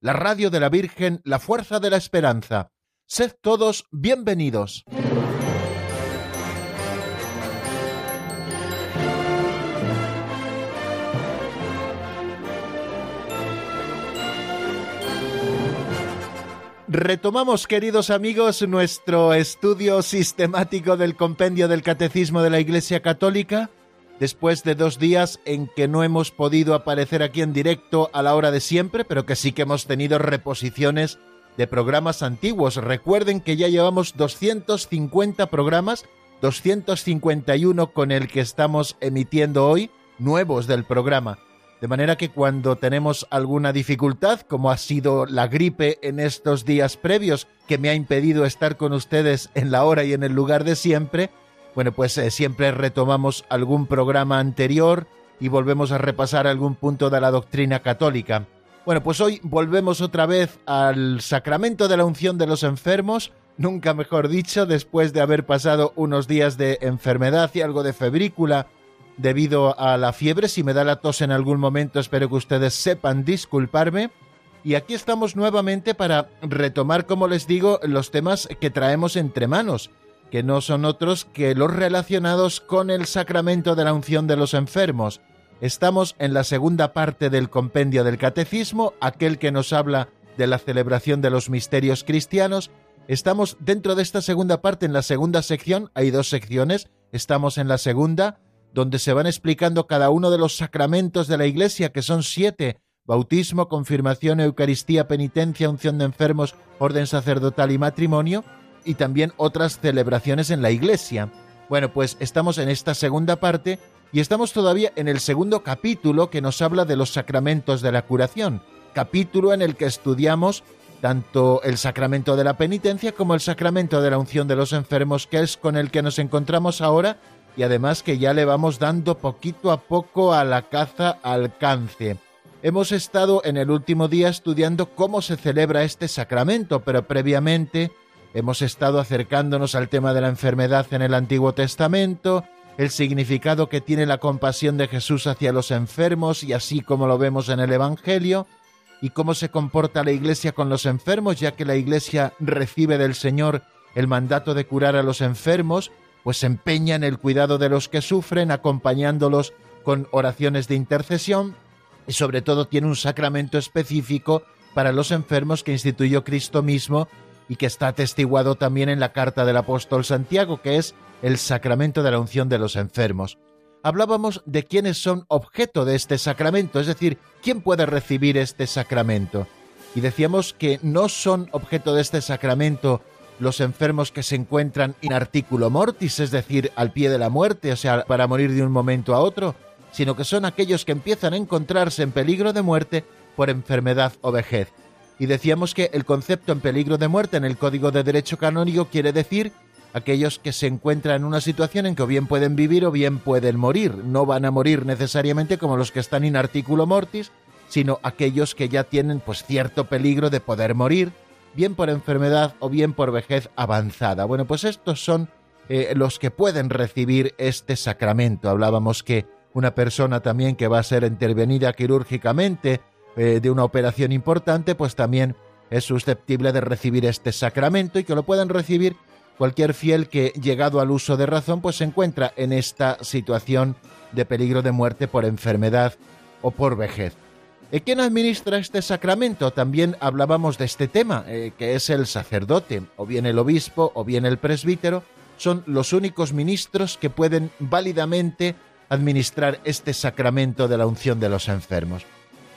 la radio de la Virgen, la fuerza de la esperanza. Sed todos bienvenidos. Retomamos, queridos amigos, nuestro estudio sistemático del compendio del Catecismo de la Iglesia Católica, después de dos días en que no hemos podido aparecer aquí en directo a la hora de siempre, pero que sí que hemos tenido reposiciones de programas antiguos. Recuerden que ya llevamos 250 programas, 251 con el que estamos emitiendo hoy, nuevos del programa. De manera que cuando tenemos alguna dificultad, como ha sido la gripe en estos días previos, que me ha impedido estar con ustedes en la hora y en el lugar de siempre, bueno, pues eh, siempre retomamos algún programa anterior y volvemos a repasar algún punto de la doctrina católica. Bueno, pues hoy volvemos otra vez al sacramento de la unción de los enfermos, nunca mejor dicho, después de haber pasado unos días de enfermedad y algo de febrícula debido a la fiebre. Si me da la tos en algún momento, espero que ustedes sepan disculparme. Y aquí estamos nuevamente para retomar, como les digo, los temas que traemos entre manos, que no son otros que los relacionados con el sacramento de la unción de los enfermos. Estamos en la segunda parte del compendio del catecismo, aquel que nos habla de la celebración de los misterios cristianos. Estamos dentro de esta segunda parte, en la segunda sección, hay dos secciones, estamos en la segunda, donde se van explicando cada uno de los sacramentos de la Iglesia, que son siete, bautismo, confirmación, Eucaristía, penitencia, unción de enfermos, orden sacerdotal y matrimonio, y también otras celebraciones en la Iglesia. Bueno, pues estamos en esta segunda parte y estamos todavía en el segundo capítulo que nos habla de los sacramentos de la curación, capítulo en el que estudiamos tanto el sacramento de la penitencia como el sacramento de la unción de los enfermos, que es con el que nos encontramos ahora y además que ya le vamos dando poquito a poco a la caza alcance. Hemos estado en el último día estudiando cómo se celebra este sacramento, pero previamente hemos estado acercándonos al tema de la enfermedad en el Antiguo Testamento, el significado que tiene la compasión de Jesús hacia los enfermos y así como lo vemos en el Evangelio, y cómo se comporta la Iglesia con los enfermos, ya que la Iglesia recibe del Señor el mandato de curar a los enfermos pues se empeña en el cuidado de los que sufren, acompañándolos con oraciones de intercesión y sobre todo tiene un sacramento específico para los enfermos que instituyó Cristo mismo y que está atestiguado también en la carta del apóstol Santiago, que es el sacramento de la unción de los enfermos. Hablábamos de quiénes son objeto de este sacramento, es decir, quién puede recibir este sacramento. Y decíamos que no son objeto de este sacramento los enfermos que se encuentran in articulo mortis, es decir, al pie de la muerte, o sea, para morir de un momento a otro, sino que son aquellos que empiezan a encontrarse en peligro de muerte por enfermedad o vejez. Y decíamos que el concepto en peligro de muerte en el Código de Derecho Canónico quiere decir aquellos que se encuentran en una situación en que o bien pueden vivir o bien pueden morir. No van a morir necesariamente como los que están in articulo mortis, sino aquellos que ya tienen pues cierto peligro de poder morir bien por enfermedad o bien por vejez avanzada. Bueno, pues estos son eh, los que pueden recibir este sacramento. Hablábamos que una persona también que va a ser intervenida quirúrgicamente eh, de una operación importante, pues también es susceptible de recibir este sacramento y que lo pueden recibir cualquier fiel que, llegado al uso de razón, pues se encuentra en esta situación de peligro de muerte por enfermedad o por vejez. ¿Y ¿Quién administra este sacramento? También hablábamos de este tema, eh, que es el sacerdote, o bien el obispo, o bien el presbítero, son los únicos ministros que pueden válidamente administrar este sacramento de la unción de los enfermos.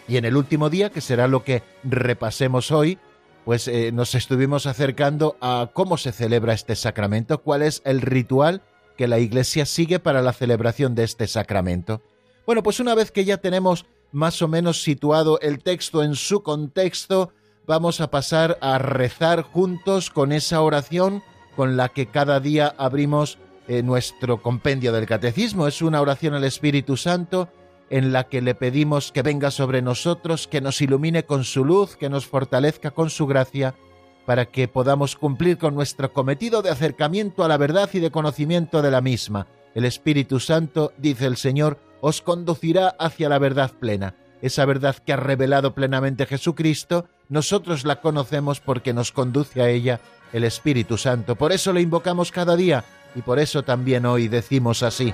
Y en el último día, que será lo que repasemos hoy, pues eh, nos estuvimos acercando a cómo se celebra este sacramento, cuál es el ritual que la Iglesia sigue para la celebración de este sacramento. Bueno, pues una vez que ya tenemos más o menos situado el texto en su contexto, vamos a pasar a rezar juntos con esa oración con la que cada día abrimos eh, nuestro compendio del catecismo. Es una oración al Espíritu Santo en la que le pedimos que venga sobre nosotros, que nos ilumine con su luz, que nos fortalezca con su gracia, para que podamos cumplir con nuestro cometido de acercamiento a la verdad y de conocimiento de la misma. El Espíritu Santo, dice el Señor, os conducirá hacia la verdad plena. Esa verdad que ha revelado plenamente Jesucristo, nosotros la conocemos porque nos conduce a ella el Espíritu Santo. Por eso le invocamos cada día y por eso también hoy decimos así.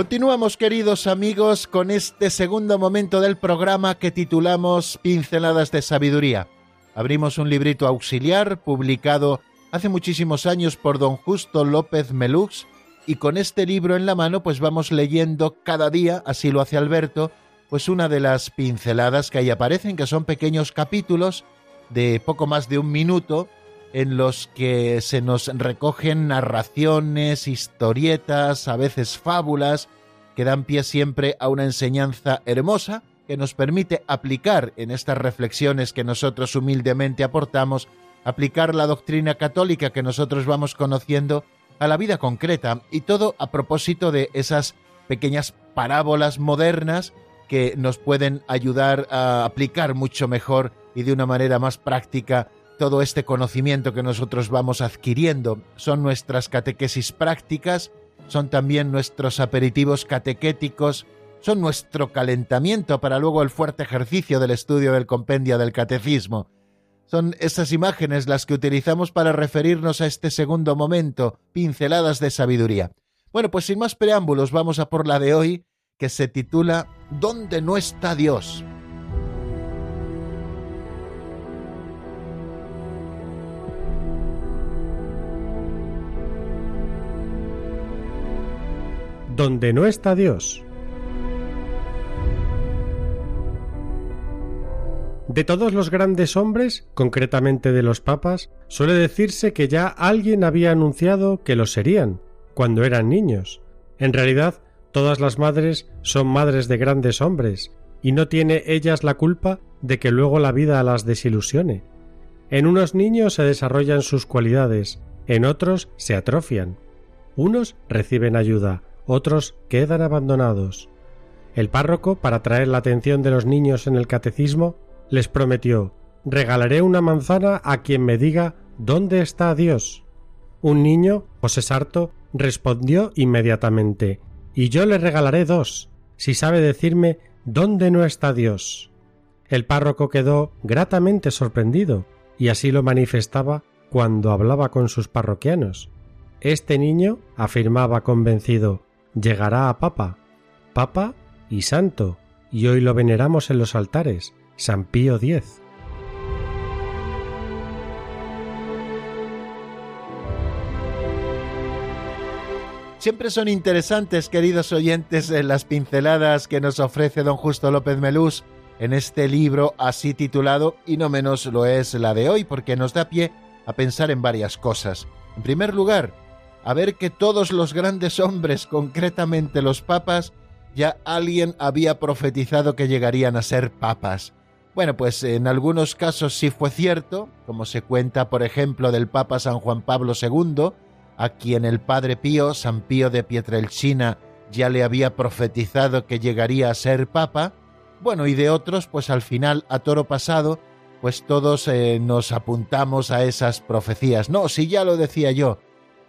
Continuamos, queridos amigos, con este segundo momento del programa que titulamos Pinceladas de Sabiduría. Abrimos un librito auxiliar publicado hace muchísimos años por don Justo López Melux y con este libro en la mano pues vamos leyendo cada día, así lo hace Alberto, pues una de las pinceladas que ahí aparecen, que son pequeños capítulos de poco más de un minuto en los que se nos recogen narraciones, historietas, a veces fábulas, que dan pie siempre a una enseñanza hermosa que nos permite aplicar en estas reflexiones que nosotros humildemente aportamos, aplicar la doctrina católica que nosotros vamos conociendo a la vida concreta y todo a propósito de esas pequeñas parábolas modernas que nos pueden ayudar a aplicar mucho mejor y de una manera más práctica todo este conocimiento que nosotros vamos adquiriendo. Son nuestras catequesis prácticas, son también nuestros aperitivos catequéticos, son nuestro calentamiento para luego el fuerte ejercicio del estudio del compendio del catecismo. Son esas imágenes las que utilizamos para referirnos a este segundo momento, pinceladas de sabiduría. Bueno, pues sin más preámbulos vamos a por la de hoy, que se titula ¿Dónde no está Dios? Donde no está Dios. De todos los grandes hombres, concretamente de los papas, suele decirse que ya alguien había anunciado que lo serían, cuando eran niños. En realidad, todas las madres son madres de grandes hombres, y no tiene ellas la culpa de que luego la vida las desilusione. En unos niños se desarrollan sus cualidades, en otros se atrofian. Unos reciben ayuda, otros quedan abandonados. El párroco, para atraer la atención de los niños en el catecismo, les prometió regalaré una manzana a quien me diga ¿Dónde está Dios? Un niño, José Sarto, respondió inmediatamente Y yo le regalaré dos, si sabe decirme ¿Dónde no está Dios? El párroco quedó gratamente sorprendido, y así lo manifestaba cuando hablaba con sus parroquianos. Este niño, afirmaba convencido, llegará a Papa, Papa y Santo, y hoy lo veneramos en los altares, San Pío X. Siempre son interesantes, queridos oyentes, las pinceladas que nos ofrece don Justo López Melús en este libro así titulado, y no menos lo es la de hoy, porque nos da pie a pensar en varias cosas. En primer lugar, a ver que todos los grandes hombres, concretamente los papas, ya alguien había profetizado que llegarían a ser papas. Bueno, pues en algunos casos sí fue cierto, como se cuenta por ejemplo del Papa San Juan Pablo II, a quien el Padre Pío, San Pío de Pietrelcina, ya le había profetizado que llegaría a ser papa, bueno, y de otros, pues al final, a toro pasado, pues todos eh, nos apuntamos a esas profecías. No, si ya lo decía yo,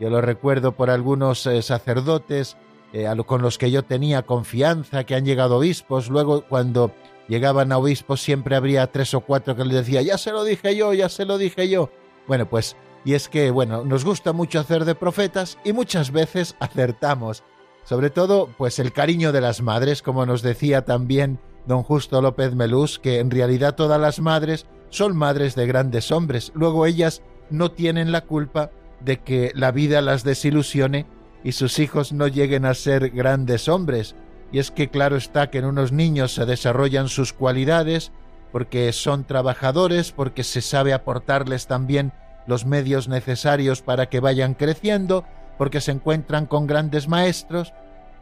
yo lo recuerdo por algunos eh, sacerdotes eh, con los que yo tenía confianza, que han llegado obispos, luego cuando llegaban a obispos siempre habría tres o cuatro que les decía, ya se lo dije yo, ya se lo dije yo. Bueno, pues, y es que, bueno, nos gusta mucho hacer de profetas y muchas veces acertamos. Sobre todo, pues el cariño de las madres, como nos decía también don Justo López Melús, que en realidad todas las madres son madres de grandes hombres. Luego ellas no tienen la culpa de que la vida las desilusione y sus hijos no lleguen a ser grandes hombres. Y es que claro está que en unos niños se desarrollan sus cualidades, porque son trabajadores, porque se sabe aportarles también los medios necesarios para que vayan creciendo, porque se encuentran con grandes maestros,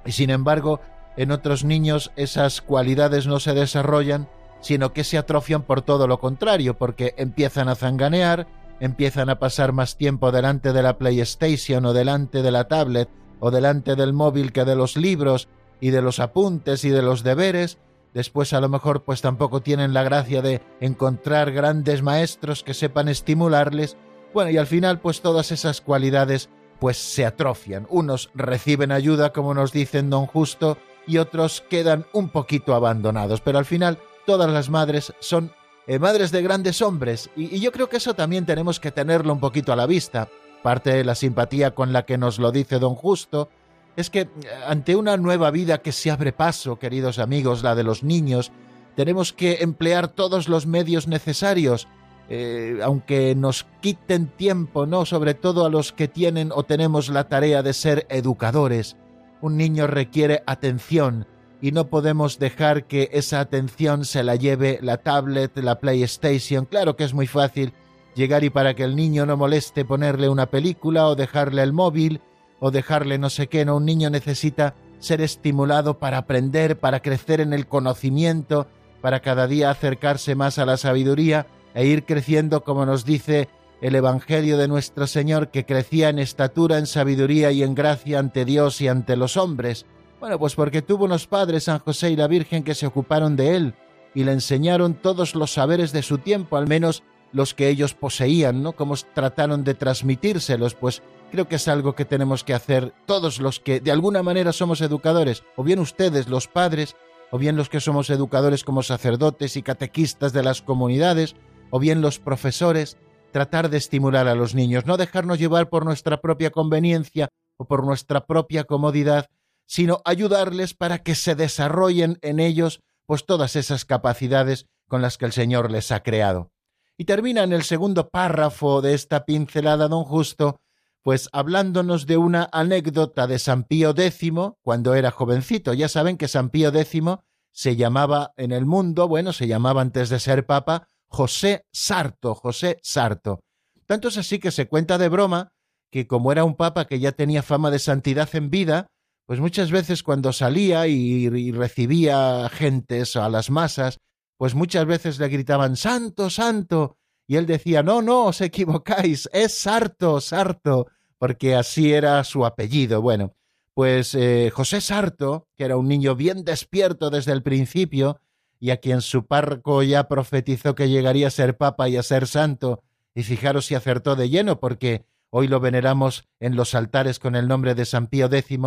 y sin embargo en otros niños esas cualidades no se desarrollan, sino que se atrofian por todo lo contrario, porque empiezan a zanganear, empiezan a pasar más tiempo delante de la PlayStation o delante de la tablet o delante del móvil que de los libros y de los apuntes y de los deberes, después a lo mejor pues tampoco tienen la gracia de encontrar grandes maestros que sepan estimularles, bueno, y al final pues todas esas cualidades pues se atrofian. Unos reciben ayuda, como nos dicen don Justo, y otros quedan un poquito abandonados. Pero al final todas las madres son eh, madres de grandes hombres y, yo creo que eso también tenemos que tenerlo un poquito a la vista. Parte de la simpatía con la que nos lo dice don Justo es que eh, ante una nueva vida que se abre paso, queridos amigos, la de los niños, tenemos que emplear todos los medios necesarios, eh, aunque nos quiten tiempo, ¿no? Sobre todo a los que tienen o tenemos la tarea de ser educadores. Un niño requiere atención y no podemos dejar que esa atención se la lleve la tablet, la PlayStation. Claro que es muy fácil llegar y para que el niño no moleste ponerle una película o dejarle el móvil o dejarle no sé qué, no, un niño necesita ser estimulado para aprender, para crecer en el conocimiento, para cada día acercarse más a la sabiduría e ir creciendo como nos dice el Evangelio de nuestro Señor que crecía en estatura, en sabiduría y en gracia ante Dios y ante los hombres. Bueno, pues porque tuvo unos padres, San José y la Virgen, que se ocuparon de él y le enseñaron todos los saberes de su tiempo, al menos los que ellos poseían, ¿no? Cómo trataron de transmitírselos, pues creo que es algo que tenemos que hacer todos los que de alguna manera somos educadores, o bien ustedes, los padres, o bien los que somos educadores como sacerdotes y catequistas de las comunidades, o bien los profesores, tratar de estimular a los niños, no dejarnos llevar por nuestra propia conveniencia o por nuestra propia comodidad, sino ayudarles para que se desarrollen en ellos pues todas esas capacidades con las que el Señor les ha creado. Y termina en el segundo párrafo de esta pincelada don Justo, pues hablándonos de una anécdota de San Pío X cuando era jovencito. Ya saben que San Pío X se llamaba en el mundo, bueno, se llamaba antes de ser papa, José Sarto, José Sarto. Tanto es así que se cuenta de broma que como era un papa que ya tenía fama de santidad en vida, pues muchas veces cuando salía y, recibía gentes a las masas, pues muchas veces le gritaban Santo, Santo, y él decía No, no, os equivocáis, es Sarto, Sarto, porque así era su apellido. Bueno, pues eh, José Sarto, que era un niño bien despierto desde el principio, y a quien su párroco ya profetizó que llegaría a ser papa y a ser santo, y fijaros si acertó de lleno, porque hoy lo veneramos en los altares con el nombre de San Pío X.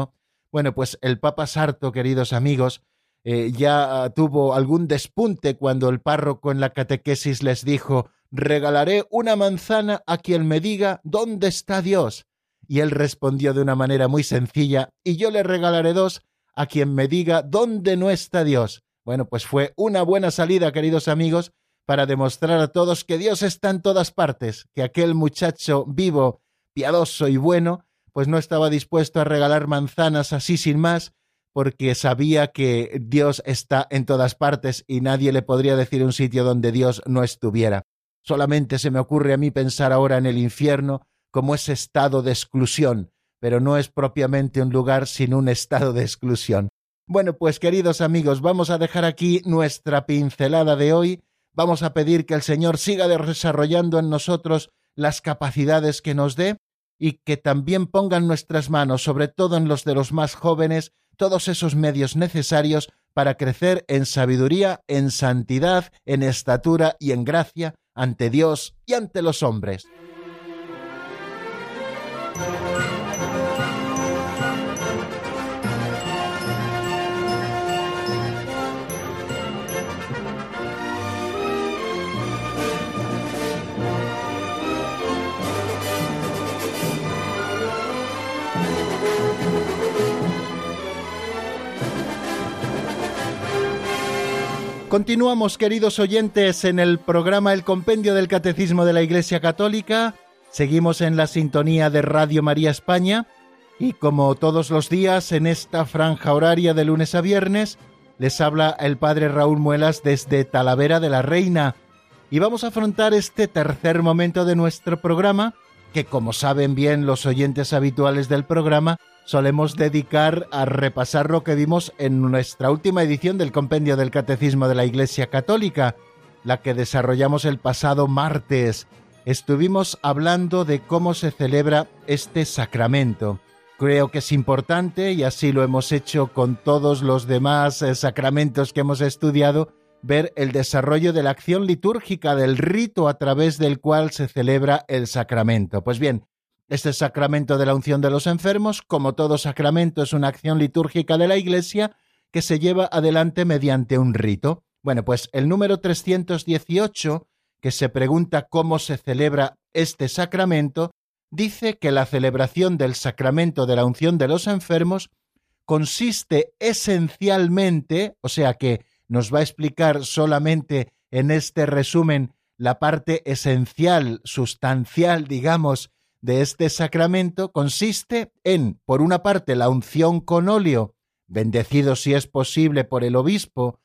Bueno, pues el Papa Sarto, queridos amigos, eh, ya tuvo algún despunte cuando el párroco en la catequesis les dijo regalaré una manzana a quien me diga dónde está Dios. Y él respondió de una manera muy sencilla, y yo le regalaré dos a quien me diga dónde no está Dios. Bueno, pues fue una buena salida, queridos amigos, para demostrar a todos que Dios está en todas partes, que aquel muchacho vivo, piadoso y bueno, pues no estaba dispuesto a regalar manzanas así sin más, porque sabía que Dios está en todas partes y nadie le podría decir un sitio donde Dios no estuviera. Solamente se me ocurre a mí pensar ahora en el infierno como ese estado de exclusión, pero no es propiamente un lugar sin un estado de exclusión. Bueno, pues queridos amigos, vamos a dejar aquí nuestra pincelada de hoy. Vamos a pedir que el Señor siga desarrollando en nosotros las capacidades que nos dé y que también ponga en nuestras manos, sobre todo en los de los más jóvenes, todos esos medios necesarios para crecer en sabiduría, en santidad, en estatura y en gracia ante Dios y ante los hombres. Continuamos, queridos oyentes, en el programa El Compendio del Catecismo de la Iglesia Católica. Seguimos en la sintonía de Radio María España y como todos los días en esta franja horaria de lunes a viernes, les habla el Padre Raúl Muelas desde Talavera de la Reina y vamos a afrontar este tercer momento de nuestro programa que como saben bien los oyentes habituales del programa, solemos dedicar a repasar lo que vimos en nuestra última edición del Compendio del Catecismo de la Iglesia Católica, la que desarrollamos el pasado martes. Estuvimos hablando de cómo se celebra este sacramento. Creo que es importante, y así lo hemos hecho con todos los demás eh, sacramentos que hemos estudiado, ver el desarrollo de la acción litúrgica del rito a través del cual se celebra el sacramento. Pues bien, este sacramento de la unción de los enfermos, como todo sacramento, es una acción litúrgica de la Iglesia que se lleva adelante mediante un rito. Bueno, pues el número 318, que se pregunta cómo se celebra este sacramento, dice que la celebración del sacramento de la unción de los enfermos consiste esencialmente, o sea que nos va a explicar solamente en este resumen la parte esencial, sustancial, digamos, de este sacramento consiste en, por una parte, la unción con óleo, bendecido si es posible por el obispo,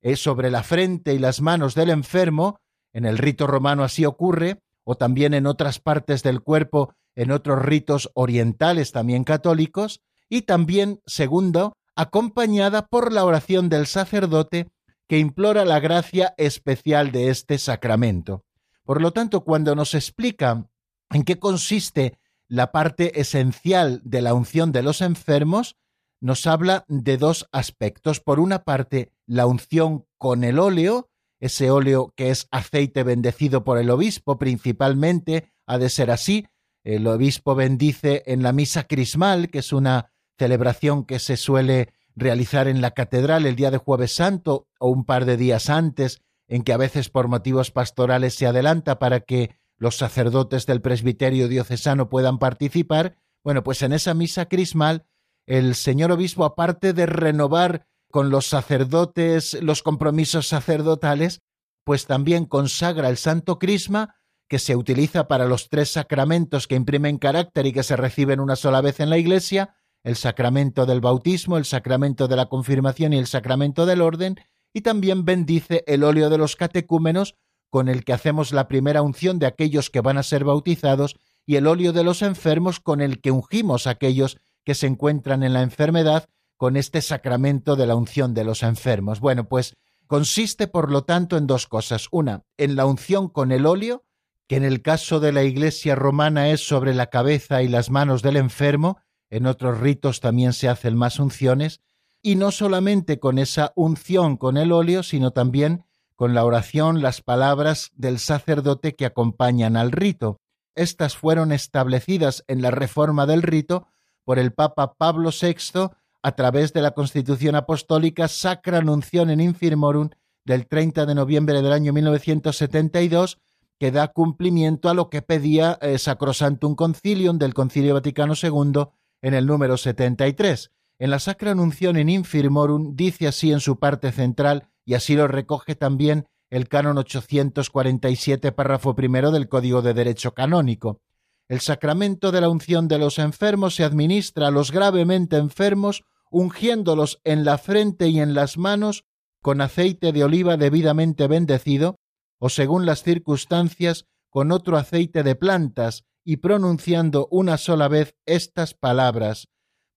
es sobre la frente y las manos del enfermo, en el rito romano así ocurre, o también en otras partes del cuerpo, en otros ritos orientales también católicos, y también, segundo, acompañada por la oración del sacerdote que implora la gracia especial de este sacramento. Por lo tanto, cuando nos explica en qué consiste la parte esencial de la unción de los enfermos, nos habla de dos aspectos. Por una parte, la unción con el óleo, ese óleo que es aceite bendecido por el obispo principalmente, ha de ser así. El obispo bendice en la misa crismal, que es una celebración que se suele realizar en la catedral el día de jueves santo o un par de días antes, en que a veces por motivos pastorales se adelanta para que los sacerdotes del presbiterio diocesano puedan participar, bueno, pues en esa misa crismal el señor obispo, aparte de renovar con los sacerdotes los compromisos sacerdotales, pues también consagra el santo crisma que se utiliza para los tres sacramentos que imprimen carácter y que se reciben una sola vez en la Iglesia, el sacramento del bautismo, el sacramento de la confirmación y el sacramento del orden, y también bendice el óleo de los catecúmenos con el que hacemos la primera unción de aquellos que van a ser bautizados y el óleo de los enfermos con el que ungimos a aquellos que se encuentran en la enfermedad con este sacramento de la unción de los enfermos. Bueno, pues consiste por lo tanto en dos cosas. Una, en la unción con el óleo, que en el caso de la Iglesia romana es sobre la cabeza y las manos del enfermo, en otros ritos también se hacen más unciones, y no solamente con esa unción con el óleo, sino también con la oración las palabras del sacerdote que acompañan al rito. Estas fueron establecidas en la reforma del rito por el Papa Pablo VI a través de la Constitución Apostólica Sacra Nuncion Infirmorum del 30 de noviembre del año 1972, que da cumplimiento a lo que pedía eh, Sacrosantum Concilium del Concilio Vaticano II en el número 73. En la Sacra Nuncion Infirmorum dice así en su parte central y así lo recoge también el canon 847, párrafo primero del Código de Derecho Canónico. El sacramento de la unción de los enfermos se administra a los gravemente enfermos, ungiéndolos en la frente y en las manos con aceite de oliva debidamente bendecido, o según las circunstancias, con otro aceite de plantas, y pronunciando una sola vez estas palabras,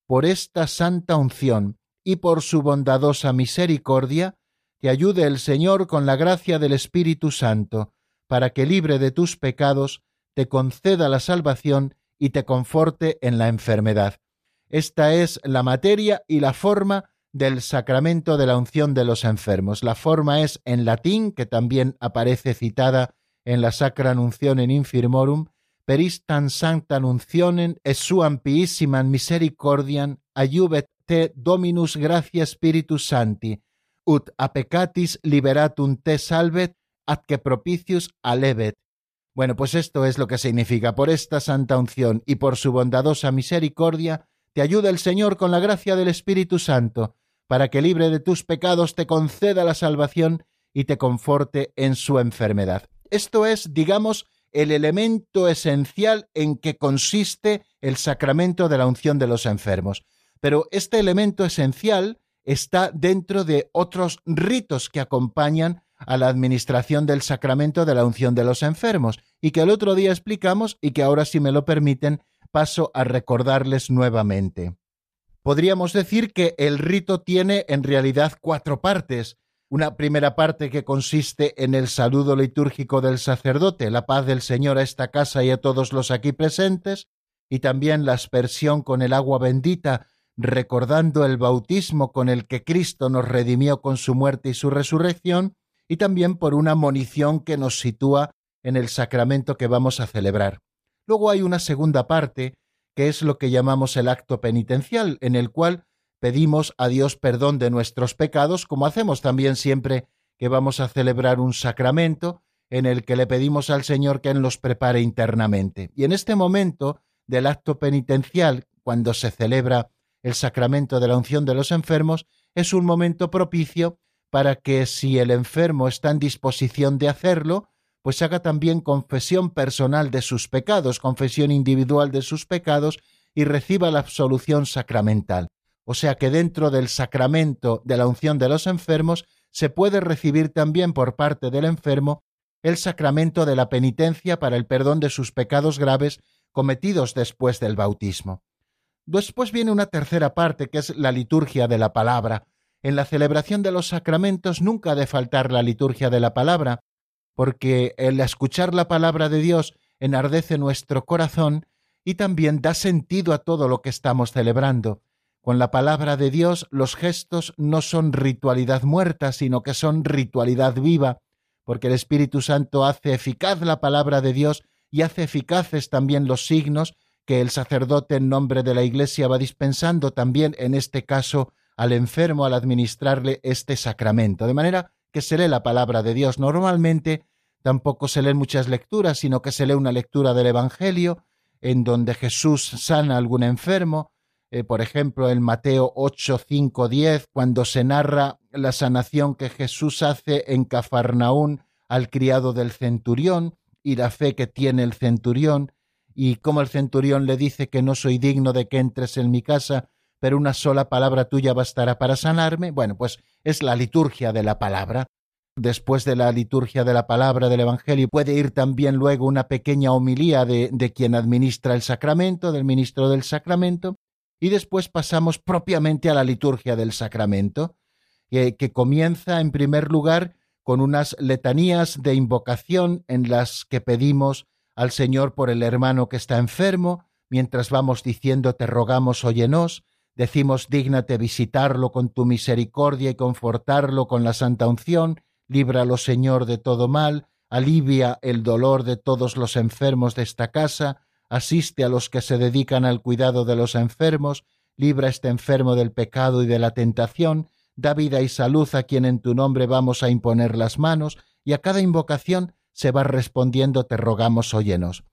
por esta santa unción y por su bondadosa misericordia, te ayude el Señor con la gracia del Espíritu Santo, para que libre de tus pecados, te conceda la salvación y te conforte en la enfermedad. Esta es la materia y la forma del sacramento de la unción de los enfermos. La forma es en latín, que también aparece citada en la Sacra Nuncion en Infirmorum, peristan sancta nuncionen et suam piissiman misericordiam ayubet te Dominus gracia Spiritus Santi, ut a peccatis liberatum te salvet, ad que propicius alevet. Bueno, pues esto es lo que significa. Por esta santa unción y por su bondadosa misericordia, te ayuda el Señor con la gracia del Espíritu Santo, para que libre de tus pecados te conceda la salvación y te conforte en su enfermedad. Esto es, digamos, el elemento esencial en que consiste el sacramento de la unción de los enfermos. Pero este elemento esencial está dentro de otros ritos que acompañan a la administración del sacramento de la unción de los enfermos y que el otro día explicamos y que ahora, si me lo permiten, paso a recordarles nuevamente. Podríamos decir que el rito tiene en realidad cuatro partes. Una primera parte que consiste en el saludo litúrgico del sacerdote, la paz del Señor a esta casa y a todos los aquí presentes, y también la aspersión con el agua bendita, recordando el bautismo con el que Cristo nos redimió con su muerte y su resurrección, y también por una monición que nos sitúa en el sacramento que vamos a celebrar. Luego hay una segunda parte, que es lo que llamamos el acto penitencial, en el cual pedimos a Dios perdón de nuestros pecados, como hacemos también siempre que vamos a celebrar un sacramento, en el que le pedimos al Señor que Él los prepare internamente. Y en este momento del acto penitencial, cuando se celebra el sacramento de la unción de los enfermos, es un momento propicio para que si el enfermo está en disposición de hacerlo, pues haga también confesión personal de sus pecados, confesión individual de sus pecados y reciba la absolución sacramental. O sea que dentro del sacramento de la unción de los enfermos se puede recibir también por parte del enfermo el sacramento de la penitencia para el perdón de sus pecados graves cometidos después del bautismo. Después viene una tercera parte que es la liturgia de la palabra, en la celebración de los sacramentos nunca ha de faltar la liturgia de la palabra, porque el escuchar la palabra de Dios enardece nuestro corazón y también da sentido a todo lo que estamos celebrando. Con la palabra de Dios los gestos no son ritualidad muerta, sino que son ritualidad viva, porque el Espíritu Santo hace eficaz la palabra de Dios y hace eficaces también los signos que el sacerdote en nombre de la Iglesia va dispensando también en este caso al enfermo al administrarle este sacramento. De manera que se lee la palabra de Dios. Normalmente tampoco se leen muchas lecturas, sino que se lee una lectura del Evangelio en donde Jesús sana a algún enfermo. Eh, por ejemplo, en Mateo 8, 5, 10, cuando se narra la sanación que Jesús hace en Cafarnaún al criado del centurión y la fe que tiene el centurión y cómo el centurión le dice que no soy digno de que entres en mi casa, pero una sola palabra tuya bastará para sanarme. Bueno, pues es la liturgia de la palabra. Después de la liturgia de la palabra del Evangelio puede ir también luego una pequeña homilía de, quien administra el sacramento, del ministro del sacramento, y después pasamos propiamente a la liturgia del sacramento, que comienza en primer lugar con unas letanías de invocación en las que pedimos al Señor por el hermano que está enfermo, mientras vamos diciendo te rogamos, óyenos, Decimos, dígnate visitarlo con tu misericordia y confortarlo con la santa unción, líbralo, Señor, de todo mal, alivia el dolor de todos los enfermos de esta casa, asiste a los que se dedican al cuidado de los enfermos, libra este enfermo del pecado y de la tentación, da vida y salud a quien en tu nombre vamos a imponer las manos, y a cada invocación se va respondiendo te rogamos óyenos.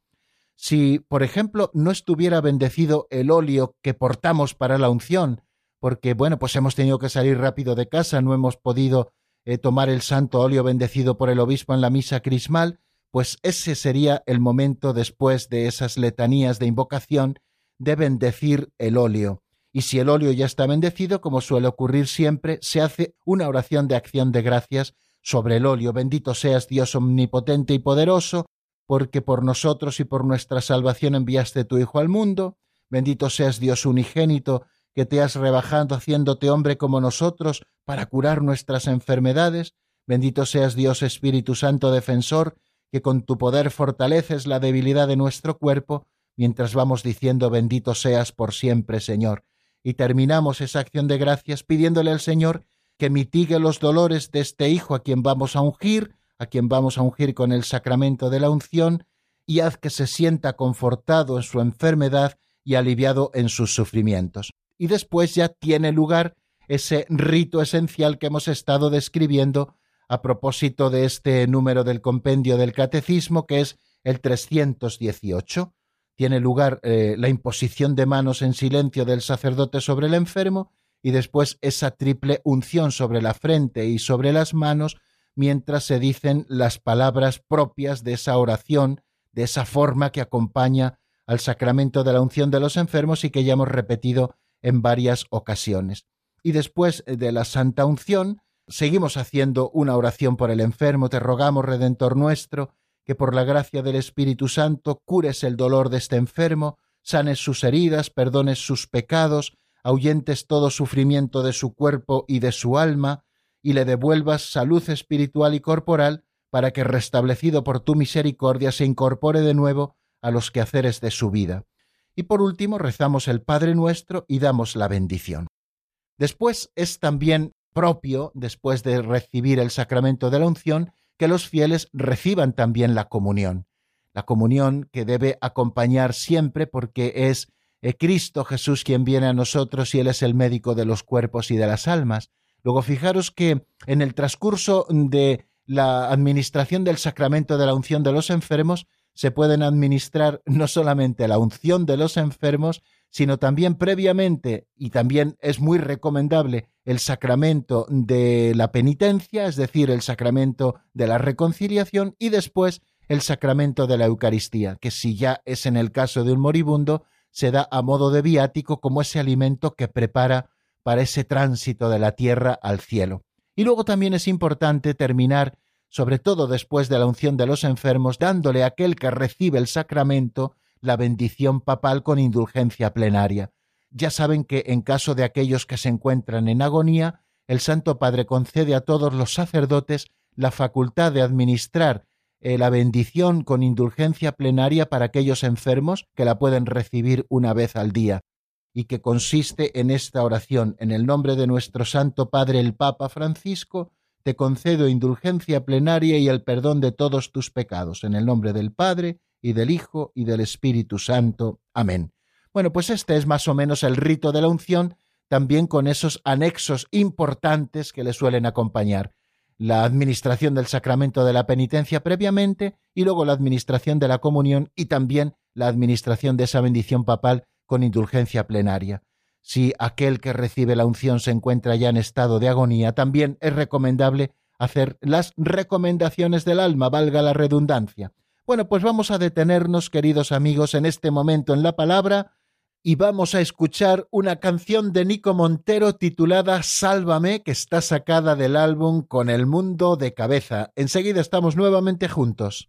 Si, por ejemplo, no estuviera bendecido el óleo que portamos para la unción, porque, bueno, pues hemos tenido que salir rápido de casa, no hemos podido eh, tomar el santo óleo bendecido por el obispo en la misa crismal, pues ese sería el momento después de esas letanías de invocación de bendecir el óleo. Y si el óleo ya está bendecido, como suele ocurrir siempre, se hace una oración de acción de gracias sobre el óleo. Bendito seas Dios omnipotente y poderoso, porque por nosotros y por nuestra salvación enviaste tu Hijo al mundo. Bendito seas Dios unigénito, que te has rebajado haciéndote hombre como nosotros para curar nuestras enfermedades. Bendito seas Dios Espíritu Santo defensor, que con tu poder fortaleces la debilidad de nuestro cuerpo, mientras vamos diciendo bendito seas por siempre, Señor. Y terminamos esa acción de gracias pidiéndole al Señor que mitigue los dolores de este Hijo a quien vamos a ungir, a quien vamos a ungir con el sacramento de la unción, y haz que se sienta confortado en su enfermedad y aliviado en sus sufrimientos. Y después ya tiene lugar ese rito esencial que hemos estado describiendo a propósito de este número del compendio del catecismo, que es el 318. Tiene lugar eh, la imposición de manos en silencio del sacerdote sobre el enfermo y después esa triple unción sobre la frente y sobre las manos mientras se dicen las palabras propias de esa oración, de esa forma que acompaña al sacramento de la unción de los enfermos y que ya hemos repetido en varias ocasiones. Y después de la santa unción, seguimos haciendo una oración por el enfermo, te rogamos, Redentor nuestro, que por la gracia del Espíritu Santo cures el dolor de este enfermo, sanes sus heridas, perdones sus pecados, ahuyentes todo sufrimiento de su cuerpo y de su alma, y le devuelvas salud espiritual y corporal, para que restablecido por tu misericordia se incorpore de nuevo a los quehaceres de su vida. Y por último rezamos el Padre nuestro y damos la bendición. Después es también propio, después de recibir el sacramento de la unción, que los fieles reciban también la comunión. La comunión que debe acompañar siempre porque es eh, Cristo Jesús quien viene a nosotros y Él es el médico de los cuerpos y de las almas. Luego fijaros que en el transcurso de la administración del sacramento de la unción de los enfermos se pueden administrar no solamente la unción de los enfermos, sino también previamente, y también es muy recomendable, el sacramento de la penitencia, es decir, el sacramento de la reconciliación, y después el sacramento de la Eucaristía, que si ya es en el caso de un moribundo, se da a modo de viático como ese alimento que prepara para ese tránsito de la tierra al cielo. Y luego también es importante terminar, sobre todo después de la unción de los enfermos, dándole a aquel que recibe el sacramento la bendición papal con indulgencia plenaria. Ya saben que en caso de aquellos que se encuentran en agonía, el Santo Padre concede a todos los sacerdotes la facultad de administrar eh, la bendición con indulgencia plenaria para aquellos enfermos que la pueden recibir una vez al día, y que consiste en esta oración, en el nombre de nuestro Santo Padre el Papa Francisco, te concedo indulgencia plenaria y el perdón de todos tus pecados, en el nombre del Padre, y del Hijo y del Espíritu Santo. Amén. Bueno, pues este es más o menos el rito de la unción, también con esos anexos importantes que le suelen acompañar. La administración del sacramento de la penitencia previamente y luego la administración de la comunión y también la administración de esa bendición papal con indulgencia plenaria. Si aquel que recibe la unción se encuentra ya en estado de agonía, también es recomendable hacer las recomendaciones del alma, valga la redundancia. Bueno, pues vamos a detenernos, queridos amigos, en este momento en la palabra y vamos a escuchar una canción de Nico Montero titulada Sálvame, que está sacada del álbum Con el mundo de cabeza. Enseguida estamos nuevamente juntos.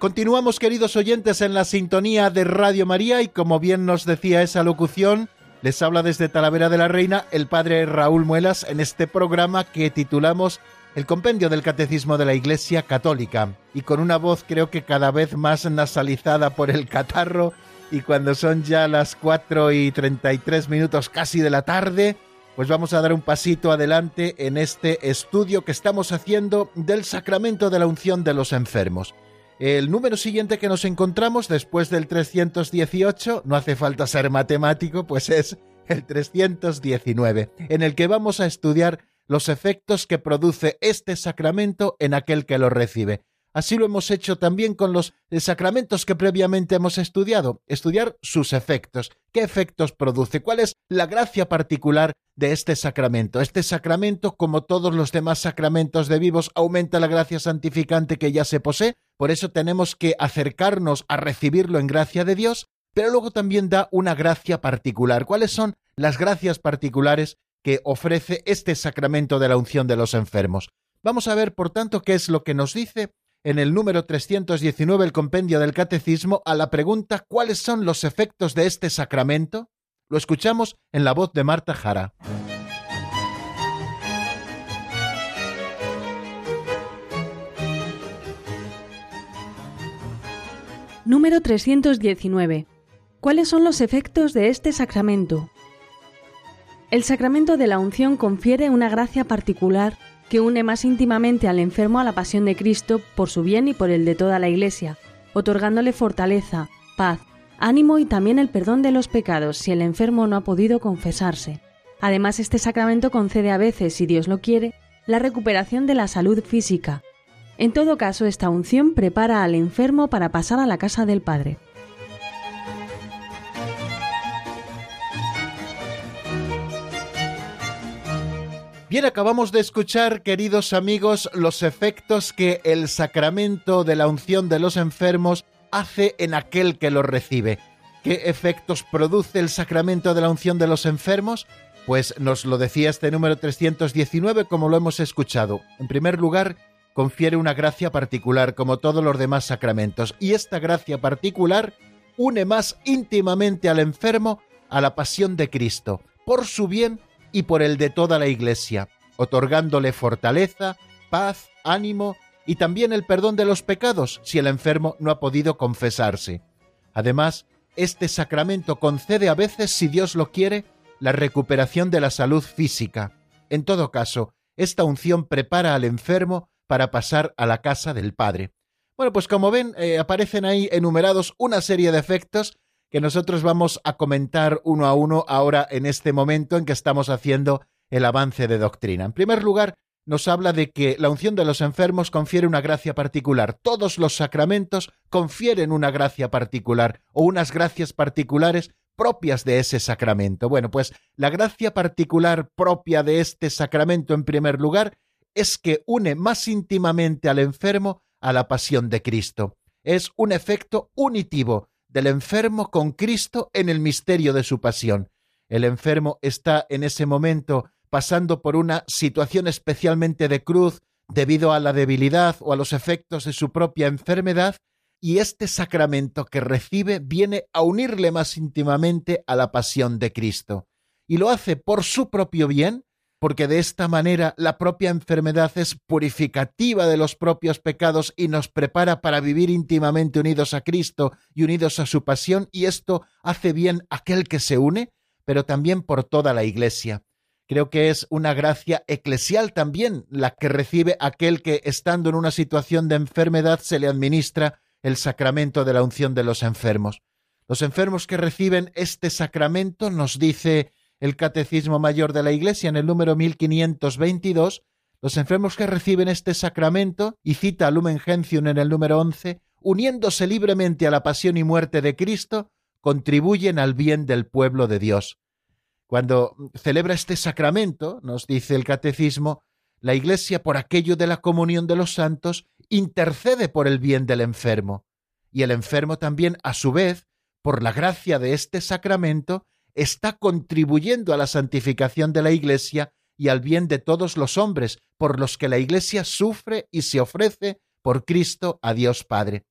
Continuamos, queridos oyentes, en la sintonía de Radio María y como bien nos decía esa locución, les habla desde Talavera de la Reina el padre Raúl Muelas en este programa que titulamos El Compendio del Catecismo de la Iglesia Católica y con una voz creo que cada vez más nasalizada por el catarro y cuando son ya las 4 y 33 minutos casi de la tarde, pues vamos a dar un pasito adelante en este estudio que estamos haciendo del sacramento de la unción de los enfermos. El número siguiente que nos encontramos después del 318, no hace falta ser matemático, pues es el 319, en el que vamos a estudiar los efectos que produce este sacramento en aquel que lo recibe. Así lo hemos hecho también con los sacramentos que previamente hemos estudiado, estudiar sus efectos, qué efectos produce, cuál es la gracia particular de este sacramento. Este sacramento, como todos los demás sacramentos de vivos, aumenta la gracia santificante que ya se posee, por eso tenemos que acercarnos a recibirlo en gracia de Dios, pero luego también da una gracia particular. ¿Cuáles son las gracias particulares que ofrece este sacramento de la unción de los enfermos? Vamos a ver, por tanto, qué es lo que nos dice en el número 319 el compendio del Catecismo a la pregunta ¿cuáles son los efectos de este sacramento? Lo escuchamos en la voz de Marta Jara. Número 319. ¿Cuáles son los efectos de este sacramento? El sacramento de la unción confiere una gracia particular que une más íntimamente al enfermo a la pasión de Cristo por su bien y por el de toda la Iglesia, otorgándole fortaleza, paz, ánimo y también el perdón de los pecados si el enfermo no ha podido confesarse. Además, este sacramento concede a veces, si Dios lo quiere, la recuperación de la salud física. En todo caso, esta unción prepara al enfermo para pasar a la casa del Padre. Bien, acabamos de escuchar, queridos amigos, los efectos que el sacramento de la unción de los enfermos hace en aquel que lo recibe. ¿Qué efectos produce el sacramento de la unción de los enfermos? Pues nos lo decía este número 319 como lo hemos escuchado. En primer lugar, confiere una gracia particular como todos los demás sacramentos y esta gracia particular une más íntimamente al enfermo a la pasión de Cristo, por su bien y por el de toda la Iglesia, otorgándole fortaleza, paz, ánimo y también el perdón de los pecados si el enfermo no ha podido confesarse. Además, este sacramento concede a veces, si Dios lo quiere, la recuperación de la salud física. En todo caso, esta unción prepara al enfermo para pasar a la casa del Padre. Bueno, pues como ven, eh, aparecen ahí enumerados una serie de efectos que nosotros vamos a comentar uno a uno ahora en este momento en que estamos haciendo el avance de doctrina. En primer lugar, nos habla de que la unción de los enfermos confiere una gracia particular. Todos los sacramentos confieren una gracia particular o unas gracias particulares propias de ese sacramento. Bueno, pues la gracia particular propia de este sacramento, en primer lugar, es que une más íntimamente al enfermo a la pasión de Cristo. Es un efecto unitivo, del enfermo con Cristo en el misterio de su pasión. El enfermo está en ese momento pasando por una situación especialmente de cruz debido a la debilidad o a los efectos de su propia enfermedad, y este sacramento que recibe viene a unirle más íntimamente a la pasión de Cristo. Y lo hace por su propio bien, porque de esta manera la propia enfermedad es purificativa de los propios pecados y nos prepara para vivir íntimamente unidos a Cristo y unidos a su pasión, y esto hace bien aquel que se une, pero también por toda la Iglesia. Creo que es una gracia eclesial también la que recibe aquel que, estando en una situación de enfermedad, se le administra el sacramento de la unción de los enfermos. Los enfermos que reciben este sacramento, nos dice el Catecismo Mayor de la Iglesia en el número 1522, los enfermos que reciben este sacramento, y cita Lumen Gentium en el número 11, uniéndose libremente a la pasión y muerte de Cristo, contribuyen al bien del pueblo de Dios. Cuando celebra este sacramento, nos dice el catecismo, la Iglesia, por aquello de la comunión de los santos, intercede por el bien del enfermo, y el enfermo también, a su vez, por la gracia de este sacramento, está contribuyendo a la santificación de la Iglesia y al bien de todos los hombres, por los que la Iglesia sufre y se ofrece por Cristo a Dios Padre.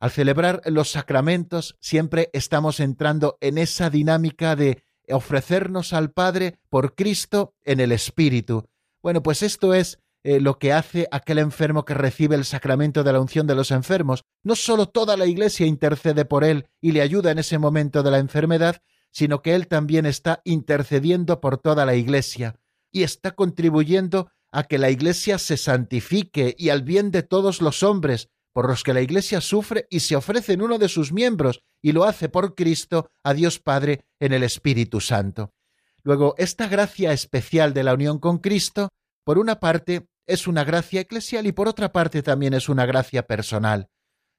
Al celebrar los sacramentos siempre estamos entrando en esa dinámica de ofrecernos al Padre por Cristo en el Espíritu. Bueno, pues esto es eh, lo que hace aquel enfermo que recibe el sacramento de la unción de los enfermos. No solo toda la Iglesia intercede por él y le ayuda en ese momento de la enfermedad, sino que él también está intercediendo por toda la Iglesia y está contribuyendo a que la Iglesia se santifique y al bien de todos los hombres, por los que la Iglesia sufre y se ofrece en uno de sus miembros, y lo hace por Cristo a Dios Padre en el Espíritu Santo. Luego, esta gracia especial de la unión con Cristo, por una parte, es una gracia eclesial y por otra parte también es una gracia personal.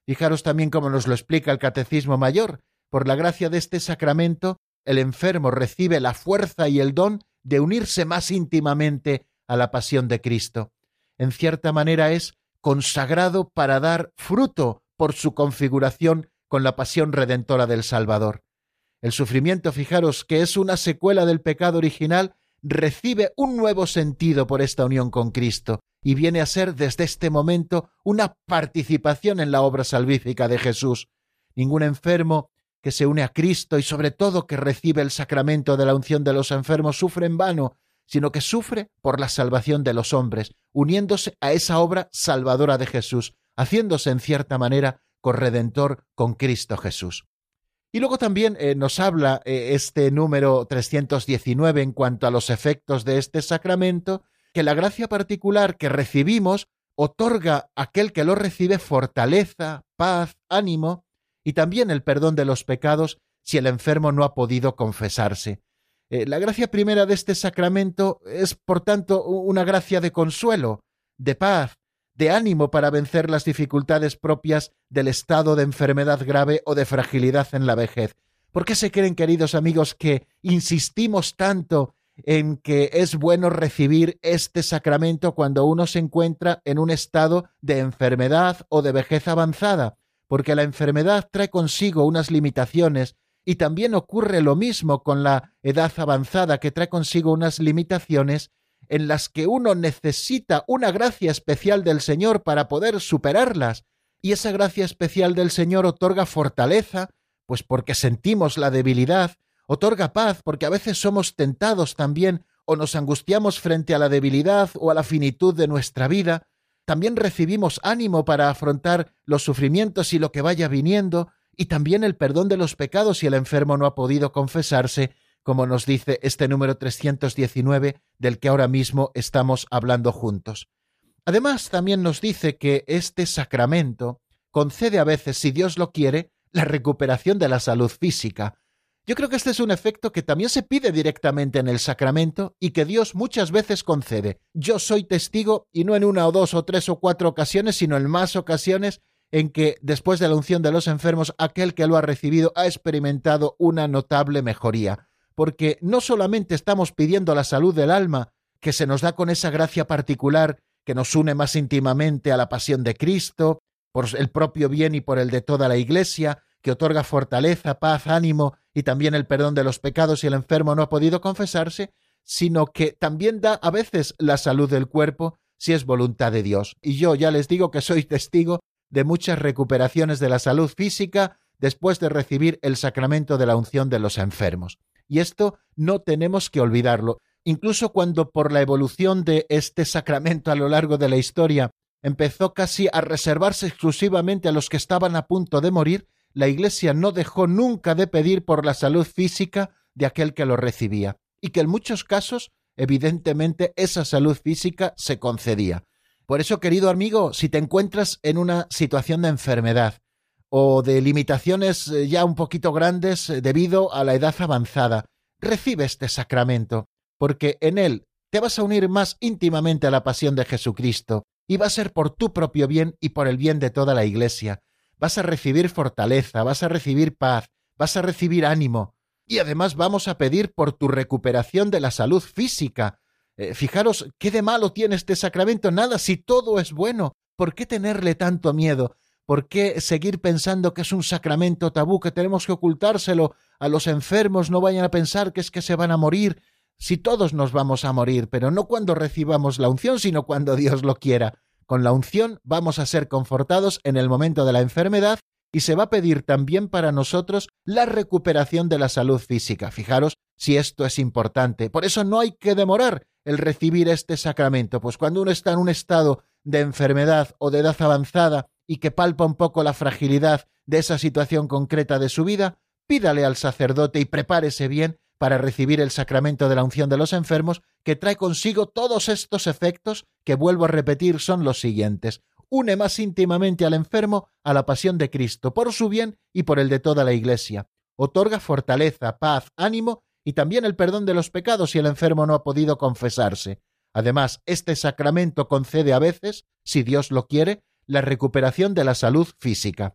Fijaros también cómo nos lo explica el Catecismo Mayor. Por la gracia de este sacramento, el enfermo recibe la fuerza y el don de unirse más íntimamente a la pasión de Cristo. En cierta manera es consagrado para dar fruto por su configuración con la pasión redentora del Salvador. El sufrimiento, fijaros, que es una secuela del pecado original, recibe un nuevo sentido por esta unión con Cristo y viene a ser desde este momento una participación en la obra salvífica de Jesús. Ningún enfermo que se une a Cristo y sobre todo que recibe el sacramento de la unción de los enfermos sufre en vano, sino que sufre por la salvación de los hombres, uniéndose a esa obra salvadora de Jesús, haciéndose en cierta manera corredentor con Cristo Jesús. Y luego también eh, nos habla eh, este número 319 en cuanto a los efectos de este sacramento, que la gracia particular que recibimos otorga a aquel que lo recibe fortaleza, paz, ánimo y también el perdón de los pecados si el enfermo no ha podido confesarse. Eh, la gracia primera de este sacramento es, por tanto, una gracia de consuelo, de paz, de ánimo para vencer las dificultades propias del estado de enfermedad grave o de fragilidad en la vejez. ¿Por qué se creen, queridos amigos, que insistimos tanto en que es bueno recibir este sacramento cuando uno se encuentra en un estado de enfermedad o de vejez avanzada? Porque la enfermedad trae consigo unas limitaciones y también ocurre lo mismo con la edad avanzada que trae consigo unas limitaciones en las que uno necesita una gracia especial del Señor para poder superarlas. Y esa gracia especial del Señor otorga fortaleza, pues porque sentimos la debilidad, otorga paz, porque a veces somos tentados también o nos angustiamos frente a la debilidad o a la finitud de nuestra vida, también recibimos ánimo para afrontar los sufrimientos y lo que vaya viniendo, y también el perdón de los pecados si el enfermo no ha podido confesarse, como nos dice este número 319 del que ahora mismo estamos hablando juntos. Además, también nos dice que este sacramento concede a veces, si Dios lo quiere, la recuperación de la salud física. Yo creo que este es un efecto que también se pide directamente en el sacramento y que Dios muchas veces concede. Yo soy testigo, y no en una o dos o tres o cuatro ocasiones, sino en más ocasiones, en que después de la unción de los enfermos, aquel que lo ha recibido ha experimentado una notable mejoría, porque no solamente estamos pidiendo la salud del alma, que se nos da con esa gracia particular que nos une más íntimamente a la pasión de Cristo, por el propio bien y por el de toda la Iglesia, que otorga fortaleza, paz, ánimo y también el perdón de los pecados si el enfermo no ha podido confesarse, sino que también da a veces la salud del cuerpo si es voluntad de Dios. Y yo ya les digo que soy testigo de muchas recuperaciones de la salud física después de recibir el sacramento de la unción de los enfermos. Y esto no tenemos que olvidarlo. Incluso cuando por la evolución de este sacramento a lo largo de la historia empezó casi a reservarse exclusivamente a los que estaban a punto de morir, la Iglesia no dejó nunca de pedir por la salud física de aquel que lo recibía, y que en muchos casos, evidentemente, esa salud física se concedía. Por eso, querido amigo, si te encuentras en una situación de enfermedad o de limitaciones eh, ya un poquito grandes eh, debido a la edad avanzada, recibe este sacramento, porque en él te vas a unir más íntimamente a la pasión de Jesucristo y va a ser por tu propio bien y por el bien de toda la Iglesia. Vas a recibir fortaleza, vas a recibir paz, vas a recibir ánimo y además vamos a pedir por tu recuperación de la salud física. Eh, fijaros, ¿qué de malo tiene este sacramento? Nada, si todo es bueno. ¿Por qué tenerle tanto miedo? ¿Por qué seguir pensando que es un sacramento tabú, que tenemos que ocultárselo a los enfermos, no vayan a pensar que es que se van a morir? Si todos nos vamos a morir, pero no cuando recibamos la unción, sino cuando Dios lo quiera. Con la unción vamos a ser confortados en el momento de la enfermedad y se va a pedir también para nosotros la recuperación de la salud física. Fijaros si esto es importante. Por eso no hay que demorar el recibir este sacramento, pues cuando uno está en un estado de enfermedad o de edad avanzada y que palpa un poco la fragilidad de esa situación concreta de su vida, pídale al sacerdote y prepárese bien para recibir el sacramento de la unción de los enfermos, que trae consigo todos estos efectos que vuelvo a repetir son los siguientes une más íntimamente al enfermo a la pasión de Cristo, por su bien y por el de toda la Iglesia. Otorga fortaleza, paz, ánimo y también el perdón de los pecados si el enfermo no ha podido confesarse. Además, este sacramento concede a veces, si Dios lo quiere, la recuperación de la salud física.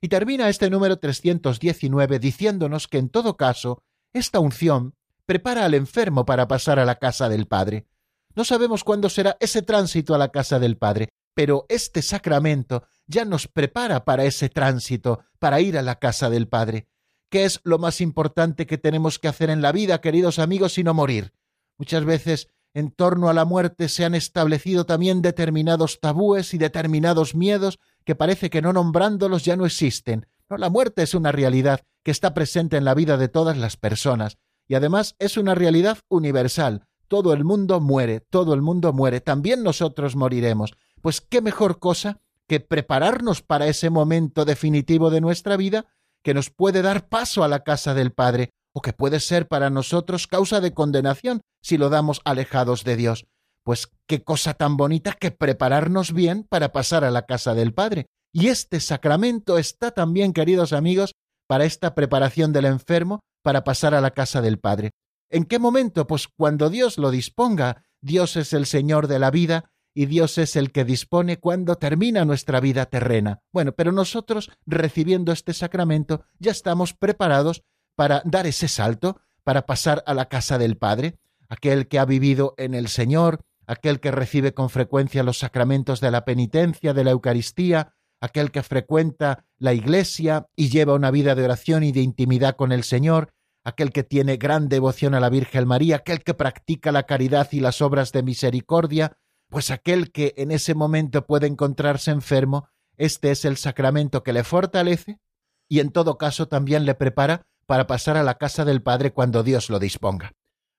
Y termina este número 319 diciéndonos que en todo caso, esta unción prepara al enfermo para pasar a la casa del Padre. No sabemos cuándo será ese tránsito a la casa del Padre, pero este sacramento ya nos prepara para ese tránsito, para ir a la casa del Padre. ¿Qué es lo más importante que tenemos que hacer en la vida, queridos amigos, sino morir? Muchas veces en torno a la muerte se han establecido también determinados tabúes y determinados miedos que parece que no nombrándolos ya no existen. No, la muerte es una realidad que está presente en la vida de todas las personas y además es una realidad universal. Todo el mundo muere, todo el mundo muere, también nosotros moriremos. Pues qué mejor cosa que prepararnos para ese momento definitivo de nuestra vida que nos puede dar paso a la casa del Padre, o que puede ser para nosotros causa de condenación si lo damos alejados de Dios. Pues qué cosa tan bonita que prepararnos bien para pasar a la casa del Padre. Y este sacramento está también, queridos amigos, para esta preparación del enfermo para pasar a la casa del Padre. ¿En qué momento? Pues cuando Dios lo disponga. Dios es el Señor de la vida y Dios es el que dispone cuando termina nuestra vida terrena. Bueno, pero nosotros, recibiendo este sacramento, ya estamos preparados para dar ese salto, para pasar a la casa del Padre, aquel que ha vivido en el Señor, aquel que recibe con frecuencia los sacramentos de la penitencia, de la Eucaristía, aquel que frecuenta la Iglesia y lleva una vida de oración y de intimidad con el Señor, aquel que tiene gran devoción a la Virgen María, aquel que practica la caridad y las obras de misericordia, pues aquel que en ese momento puede encontrarse enfermo, este es el sacramento que le fortalece y en todo caso también le prepara para pasar a la casa del Padre cuando Dios lo disponga.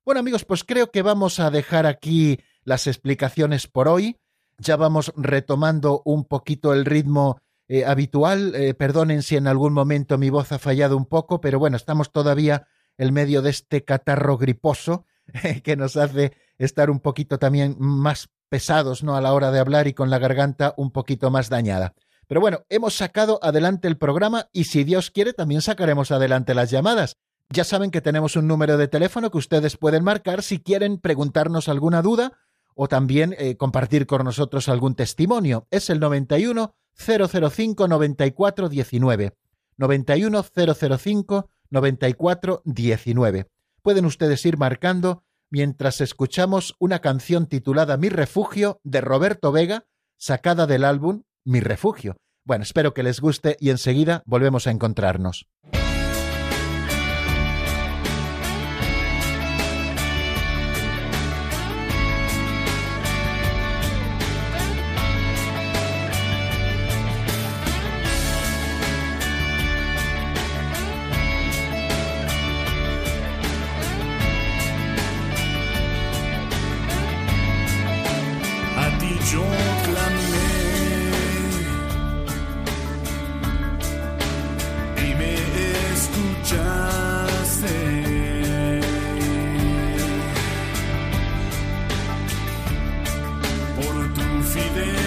Bueno amigos, pues creo que vamos a dejar aquí las explicaciones por hoy. Ya vamos retomando un poquito el ritmo eh, habitual. Eh, perdonen si en algún momento mi voz ha fallado un poco, pero bueno, estamos todavía en medio de este catarro griposo que nos hace estar un poquito también más pesados, ¿no? A la hora de hablar y con la garganta un poquito más dañada. Pero bueno, hemos sacado adelante el programa y si Dios quiere también sacaremos adelante las llamadas. Ya saben que tenemos un número de teléfono que ustedes pueden marcar si quieren preguntarnos alguna duda o también eh, compartir con nosotros algún testimonio. Es el 91 005 94 19. 91 005 94 19. Pueden ustedes ir marcando mientras escuchamos una canción titulada Mi Refugio de Roberto Vega, sacada del álbum Mi Refugio. Bueno, espero que les guste y enseguida volvemos a encontrarnos. feeling.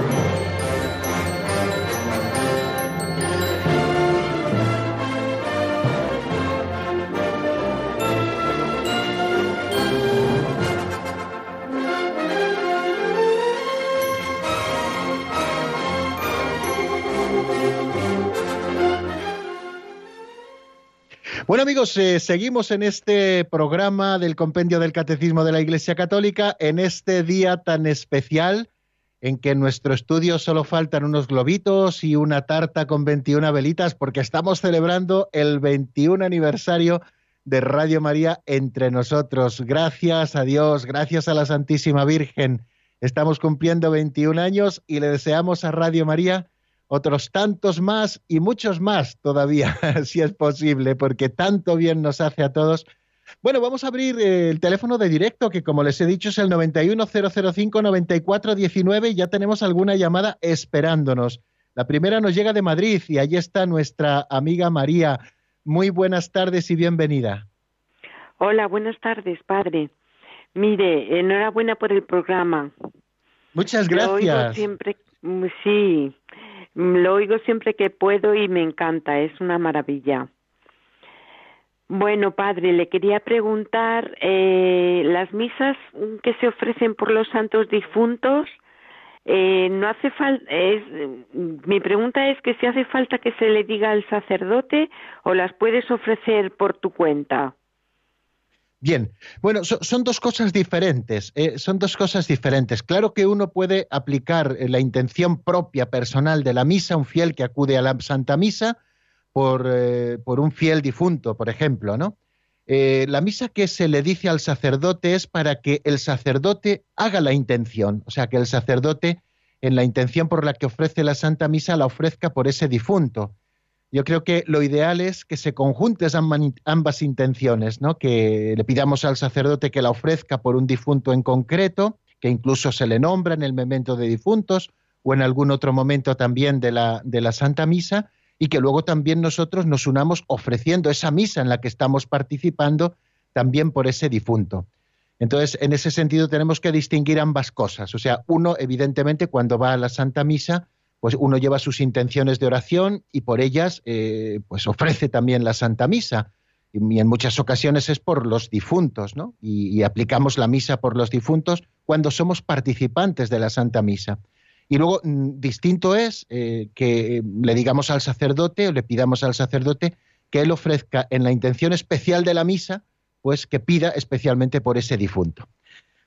Bueno amigos, eh, seguimos en este programa del Compendio del Catecismo de la Iglesia Católica, en este día tan especial en que en nuestro estudio solo faltan unos globitos y una tarta con 21 velitas, porque estamos celebrando el 21 aniversario de Radio María entre nosotros. Gracias a Dios, gracias a la Santísima Virgen. Estamos cumpliendo 21 años y le deseamos a Radio María otros tantos más y muchos más todavía, si es posible, porque tanto bien nos hace a todos. Bueno, vamos a abrir eh, el teléfono de directo, que como les he dicho es el 91005-9419 y ya tenemos alguna llamada esperándonos. La primera nos llega de Madrid y allí está nuestra amiga María. Muy buenas tardes y bienvenida. Hola, buenas tardes, padre. Mire, enhorabuena por el programa. Muchas gracias. siempre, mm, sí, lo oigo siempre que puedo y me encanta, es una maravilla. Bueno, padre, le quería preguntar, eh, las misas que se ofrecen por los santos difuntos, eh, no hace falta, mi pregunta es que si hace falta que se le diga al sacerdote o las puedes ofrecer por tu cuenta. Bien, bueno, son dos cosas diferentes. Eh, son dos cosas diferentes. Claro que uno puede aplicar eh, la intención propia, personal de la misa, un fiel que acude a la Santa Misa por, eh, por un fiel difunto, por ejemplo, ¿no? la misa que se le dice al sacerdote es para que el sacerdote haga la intención, o sea, que el sacerdote, en la intención por la que ofrece la Santa Misa, la ofrezca por ese difunto. Yo creo que lo ideal es que se conjunten ambas intenciones, ¿no? que le pidamos al sacerdote que la ofrezca por un difunto en concreto, que incluso se le nombra en el memento de difuntos o en algún otro momento también de la, de la Santa Misa, y que luego también nosotros nos unamos ofreciendo esa misa en la que estamos participando también por ese difunto. Entonces, en ese sentido tenemos que distinguir ambas cosas. O sea, uno, evidentemente, cuando va a la Santa Misa, pues uno lleva sus intenciones de oración y por ellas eh, pues ofrece también la Santa Misa. y en muchas ocasiones es por los difuntos, ¿no? Y, aplicamos la misa por los difuntos cuando somos participantes de la Santa Misa. Y luego, mm, distinto es eh, que le digamos al sacerdote o le pidamos al sacerdote que él ofrezca en la intención especial de la misa, pues que pida especialmente por ese difunto.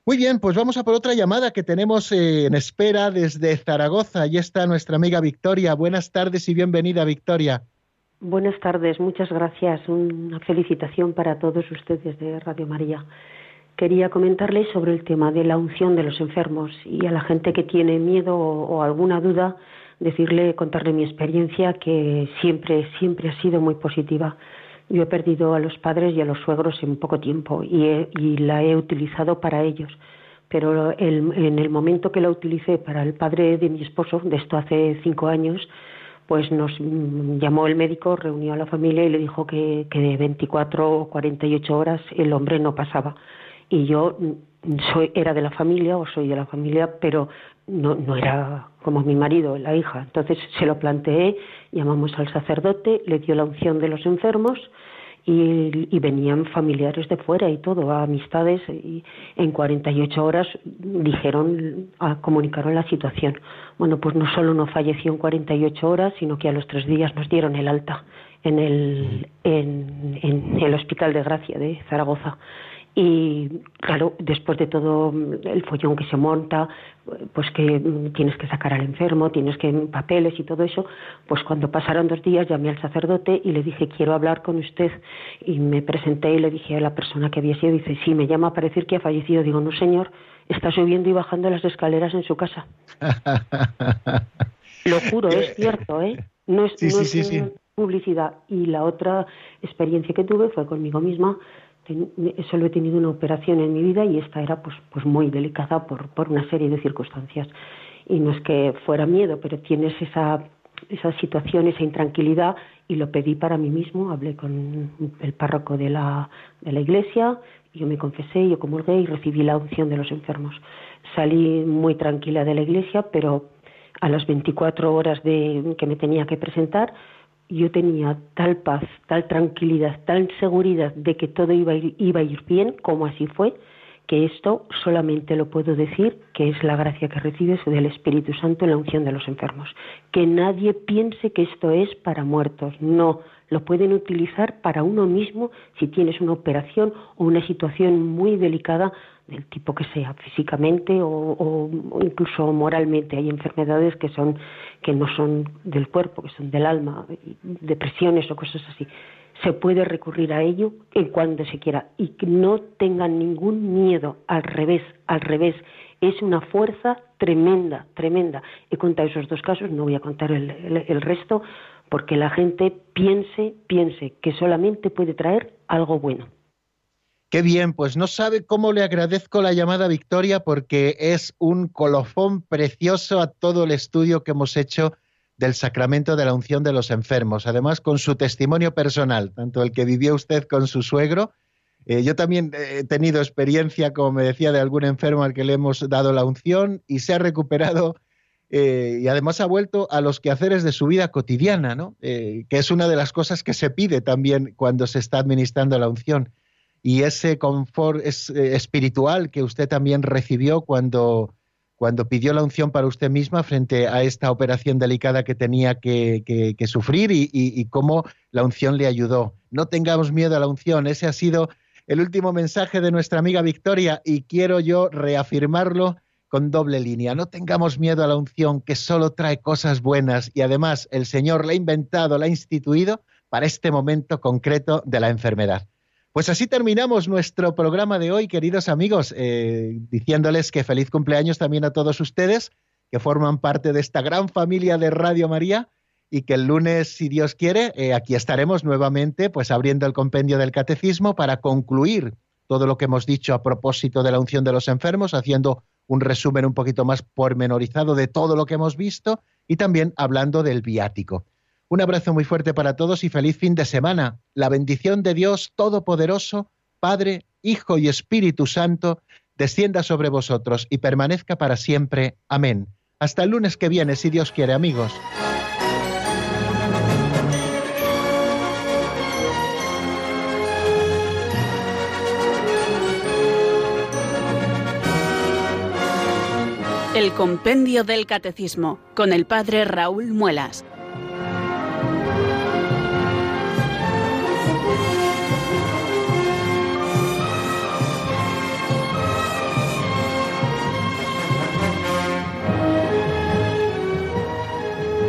Muy bien, pues vamos a por otra llamada que tenemos eh, en espera desde Zaragoza. Allí está nuestra amiga Victoria. Buenas tardes y bienvenida, Victoria. Buenas tardes, muchas gracias. Una felicitación para todos ustedes de Radio María. Quería comentarles sobre el tema de la unción de los enfermos y a la gente que tiene miedo o, alguna duda, decirle, contarle mi experiencia que siempre, siempre ha sido muy positiva. Yo he perdido a los padres y a los suegros en poco tiempo y, la he utilizado para ellos. Pero en el momento que la utilicé para el padre de mi esposo, de esto hace cinco años, pues nos llamó el médico, reunió a la familia y le dijo que, que de 24 o 48 horas el hombre no pasaba. Y yo soy, era de la familia o soy de la familia, pero no, no era como mi marido, la hija. Entonces se lo planteé, llamamos al sacerdote, le dio la unción de los enfermos y, venían familiares de fuera y todo, amistades, y en 48 horas dijeron, comunicaron la situación. Bueno, pues no solo no falleció en 48 horas, sino que a los tres días nos dieron el alta en el, en el Hospital de Gracia de Zaragoza. Y claro, después de todo el follón que se monta, pues que tienes que sacar al enfermo, tienes que papeles y todo eso, pues cuando pasaron dos días llamé al sacerdote y le dije, quiero hablar con usted. Y me presenté y le dije a la persona que había sido, dice, sí, me llama para decir que ha fallecido. Digo, no señor, está subiendo y bajando las escaleras en su casa. Lo juro, es cierto, ¿eh? No es, publicidad. Y la otra experiencia que tuve fue conmigo misma solo he tenido una operación en mi vida y esta era pues, pues muy delicada por, por una serie de circunstancias. Y no es que fuera miedo, pero tienes esa, esa situación, esa intranquilidad y lo pedí para mí mismo. Hablé con el párroco de la, de la iglesia, yo me confesé, yo comulgué y recibí la unción de los enfermos. Salí muy tranquila de la iglesia, pero a las 24 horas de, que me tenía que presentar, yo tenía tal paz, tal tranquilidad, tal seguridad de que todo iba a, ir, iba ir bien, como así fue, que esto solamente lo puedo decir que es la gracia que recibes del Espíritu Santo en la unción de los enfermos. Que nadie piense que esto es para muertos, no, lo pueden utilizar para uno mismo si tienes una operación o una situación muy delicada del tipo que sea, físicamente o, incluso moralmente. Hay enfermedades que son que no son del cuerpo, que son del alma, depresiones o cosas así. Se puede recurrir a ello en cuando se quiera y que no tengan ningún miedo, al revés, al revés. Es una fuerza tremenda, tremenda. He contado esos dos casos, no voy a contar el, el resto, porque la gente piense, piense que solamente puede traer algo bueno. Qué bien, pues no sabe cómo le agradezco la llamada Victoria porque es un colofón precioso a todo el estudio que hemos hecho del sacramento de la unción de los enfermos. Además, con su testimonio personal, tanto el que vivió usted con su suegro. Eh, yo también he tenido experiencia, como me decía, de algún enfermo al que le hemos dado la unción y se ha recuperado eh, y además ha vuelto a los quehaceres de su vida cotidiana, ¿no? Eh, que es una de las cosas que se pide también cuando se está administrando la unción y ese confort eh, espiritual que usted también recibió cuando, cuando pidió la unción para usted misma frente a esta operación delicada que tenía que, sufrir y, cómo la unción le ayudó. No tengamos miedo a la unción, ese ha sido el último mensaje de nuestra amiga Victoria y quiero yo reafirmarlo con doble línea. No tengamos miedo a la unción que solo trae cosas buenas y además el Señor la ha inventado, la ha instituido para este momento concreto de la enfermedad. Pues así terminamos nuestro programa de hoy, queridos amigos, eh, diciéndoles que feliz cumpleaños también a todos ustedes que forman parte de esta gran familia de Radio María y que el lunes, si Dios quiere, eh, aquí estaremos nuevamente, pues abriendo el compendio del catecismo para concluir todo lo que hemos dicho a propósito de la unción de los enfermos, haciendo un resumen un poquito más pormenorizado de todo lo que hemos visto y también hablando del viático. Un abrazo muy fuerte para todos y feliz fin de semana. La bendición de Dios Todopoderoso, Padre, Hijo y Espíritu Santo, descienda sobre vosotros y permanezca para siempre. Amén. Hasta el lunes que viene, si Dios quiere, amigos. El Compendio del Catecismo, con el Padre Raúl Muelas.